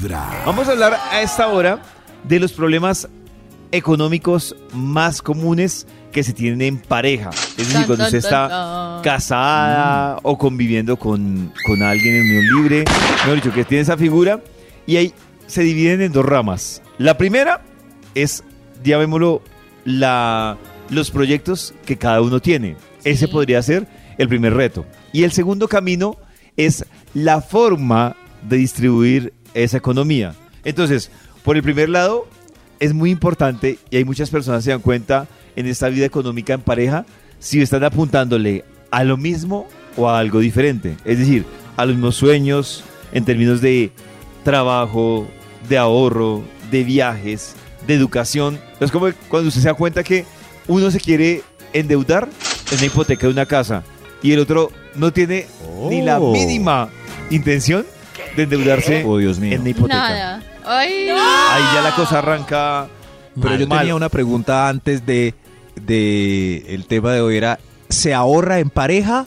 Vibra. Vamos a hablar a esta hora de los problemas económicos más comunes que se tienen en pareja. Es decir, cuando usted está casada o conviviendo con, con alguien en unión libre, mejor dicho, que tiene esa figura, y ahí se dividen en dos ramas. La primera es, llamémoslo, la, los proyectos que cada uno tiene. Ese Sí. podría ser el primer reto. Y el segundo camino es la forma de distribuir esa economía. Entonces, por el primer lado, es muy importante y hay muchas personas que se dan cuenta en esta vida económica en pareja si están apuntándole a lo mismo o a algo diferente. Es decir, a los mismos sueños en términos de trabajo, de ahorro, de viajes, de educación. Es como cuando usted se da cuenta que uno se quiere endeudar en la hipoteca de una casa y el otro no tiene ni la Oh. mínima intención de endeudarse Oh, Dios mío. en la hipoteca. Nada. Ay, Ahí ya la cosa arranca. Pero mal, yo mal. tenía una pregunta antes de, de el tema de hoy era ¿se ahorra en pareja?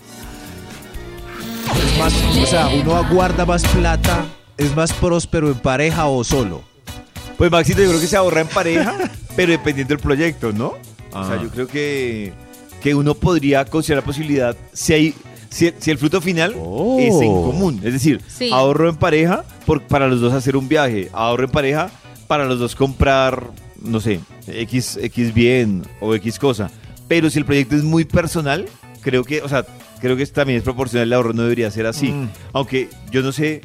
Es más, o sea, uno aguarda más plata, es más próspero en pareja o solo. Pues Maxito, yo creo que se ahorra en pareja, pero dependiendo del proyecto, ¿no? O sea, Ah. yo creo que, que uno podría considerar la posibilidad, si, hay, si, si el fruto final Oh. es en común. Es decir, Sí. ahorro en pareja por, para los dos hacer un viaje, ahorro en pareja para los dos comprar, no sé, X, X bien o X cosa. Pero si el proyecto es muy personal, creo que, o sea, creo que también es proporcional el ahorro, no debería ser así. Mm. Aunque yo no sé,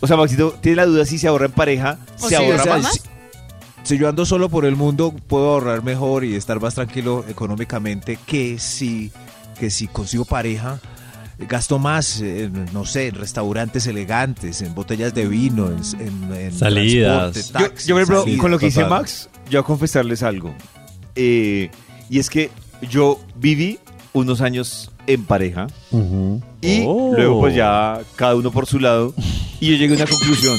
o sea, Maxito, tiene la duda si se ahorra en pareja, ¿O se si ahorra ahorra más. más? si, si yo ando solo por el mundo, puedo ahorrar mejor y estar más tranquilo económicamente que si, que si consigo pareja. Gasto más, en, no sé, en restaurantes elegantes, en botellas de vino, en, en- en Salidas. transporte, Yo, yo, por ejemplo, salidas, con lo que dice. Max, yo a confesarles algo. Eh, y es que yo viví unos años en pareja y Oh. luego pues ya cada uno por su lado y yo llegué a una conclusión.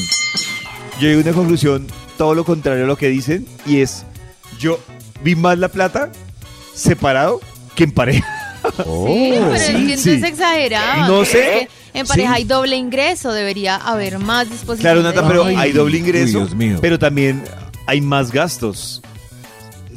Yo llegué a una conclusión todo lo contrario a lo que dicen y es yo vi más la plata separado que en pareja. Sí, pero es que entonces Oh, sí. exagerado. No sé. En pareja Sí. hay doble ingreso, debería haber más disposición. Claro, Nata, pero hay doble ingreso, Uy, Dios mío. pero también hay más gastos.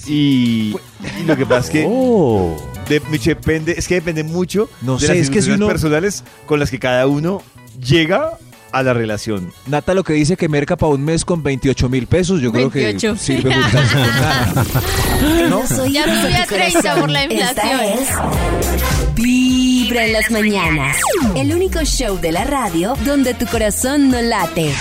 Y, y lo que pasa es que Oh. de- depende, es que depende mucho No de sé, las es que si uno- personales con las que cada uno llega a la relación. Nata lo que dice que merca para un mes con 28 mil pesos, yo creo 28. que sirve juntarse con nada. Los oídos Ya de subí a tu 30 corazón. por la inflación. Esta es Vibra en las mañanas. El único show de la radio donde tu corazón no late.